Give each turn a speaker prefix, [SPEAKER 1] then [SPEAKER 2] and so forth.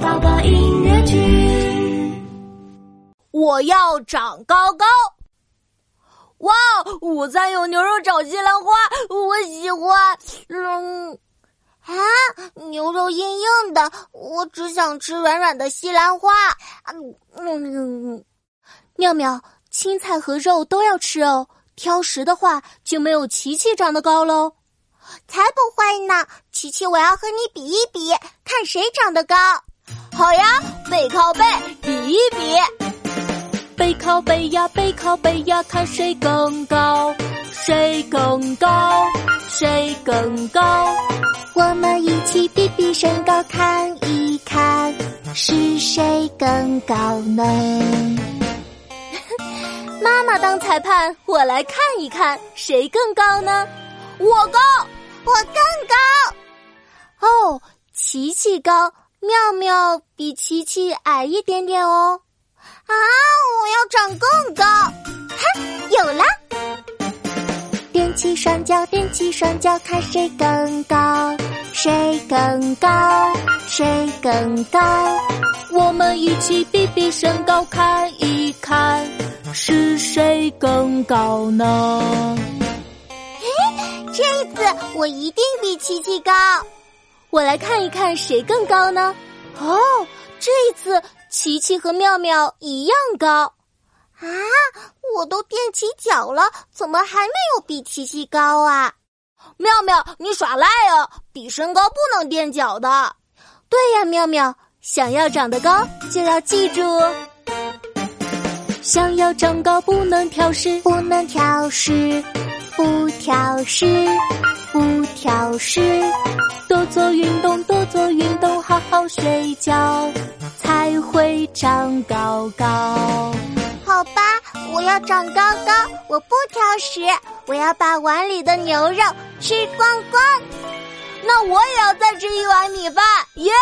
[SPEAKER 1] 宝宝音乐剧。
[SPEAKER 2] 我要长高高。哇，午餐有牛肉炒西兰花，我喜欢。嗯，
[SPEAKER 3] 啊，牛肉硬硬的，我只想吃软软的西兰花。嗯
[SPEAKER 4] 嗯，妙妙，青菜和肉都要吃哦。挑食的话，就没有琪琪长得高喽。
[SPEAKER 3] 才不会呢，琪琪，我要和你比一比，看谁长得高。
[SPEAKER 2] 好呀，背靠背比一比。
[SPEAKER 4] 背靠背呀，背靠背呀，看谁更高，谁更高，谁更高。
[SPEAKER 3] 我们一起比比身高，看一看是谁更高呢？
[SPEAKER 4] 妈妈当裁判，我来看一看谁更高呢？
[SPEAKER 2] 我高，
[SPEAKER 3] 我更高。
[SPEAKER 4] 哦，琪琪高，妙妙比琪琪矮一点点哦。
[SPEAKER 3] 啊！我要长更高！哈，有了！踮起双脚，踮起双脚，看谁更高，谁更高，谁更高？
[SPEAKER 4] 我们一起比比身高，看一看是谁更高呢？
[SPEAKER 3] 嘿，这次我一定比琪琪高。
[SPEAKER 4] 我来看一看谁更高呢？哦，这一次。琪琪和妙妙一样高，
[SPEAKER 3] 啊！我都踮起脚了，怎么还没有比琪琪高啊？
[SPEAKER 2] 妙妙，你耍赖啊！比身高不能垫脚的。
[SPEAKER 4] 对呀，妙妙，想要长得高就要记住，想要长高不能挑食，
[SPEAKER 3] 不能挑食，不挑食，不挑食，
[SPEAKER 4] 多做运动，多做运动，好好睡觉。才会长高高。
[SPEAKER 3] 好吧，我要长高高，我不挑食，我要把碗里的牛肉吃光光。
[SPEAKER 2] 那我也要再吃一碗米饭，耶！